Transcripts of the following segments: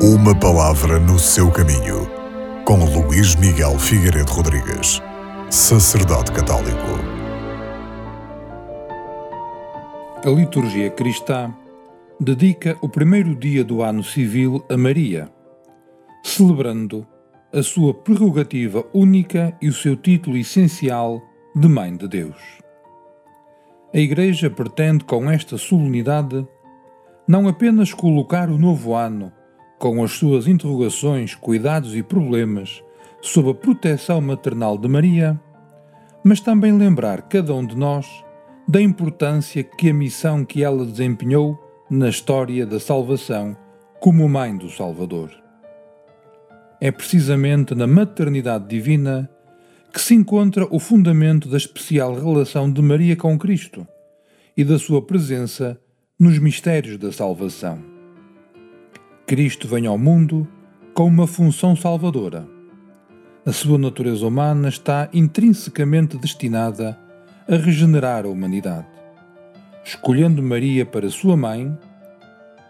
Uma palavra no seu caminho, com Luís Miguel Figueiredo Rodrigues, sacerdote católico. A liturgia cristã dedica o primeiro dia do ano civil a Maria, celebrando a sua prerrogativa única e o seu título essencial de Mãe de Deus. A Igreja pretende, com esta solenidade, não apenas colocar o novo ano, com as suas interrogações, cuidados e problemas, sob a proteção maternal de Maria, mas também lembrar cada um de nós da importância que a missão que ela desempenhou na história da salvação como mãe do Salvador. É precisamente na maternidade divina que se encontra o fundamento da especial relação de Maria com Cristo e da sua presença nos mistérios da salvação. Cristo vem ao mundo com uma função salvadora. A sua natureza humana está intrinsecamente destinada a regenerar a humanidade. Escolhendo Maria para sua mãe,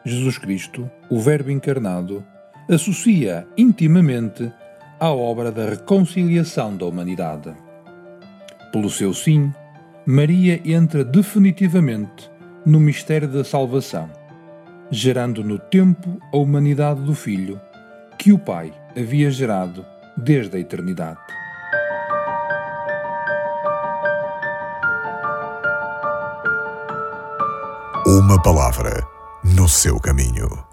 Jesus Cristo, o Verbo encarnado, associa intimamente à obra da reconciliação da humanidade. Pelo seu sim, Maria entra definitivamente no mistério da salvação, gerando no tempo a humanidade do Filho, que o Pai havia gerado desde a eternidade. Uma palavra no seu caminho.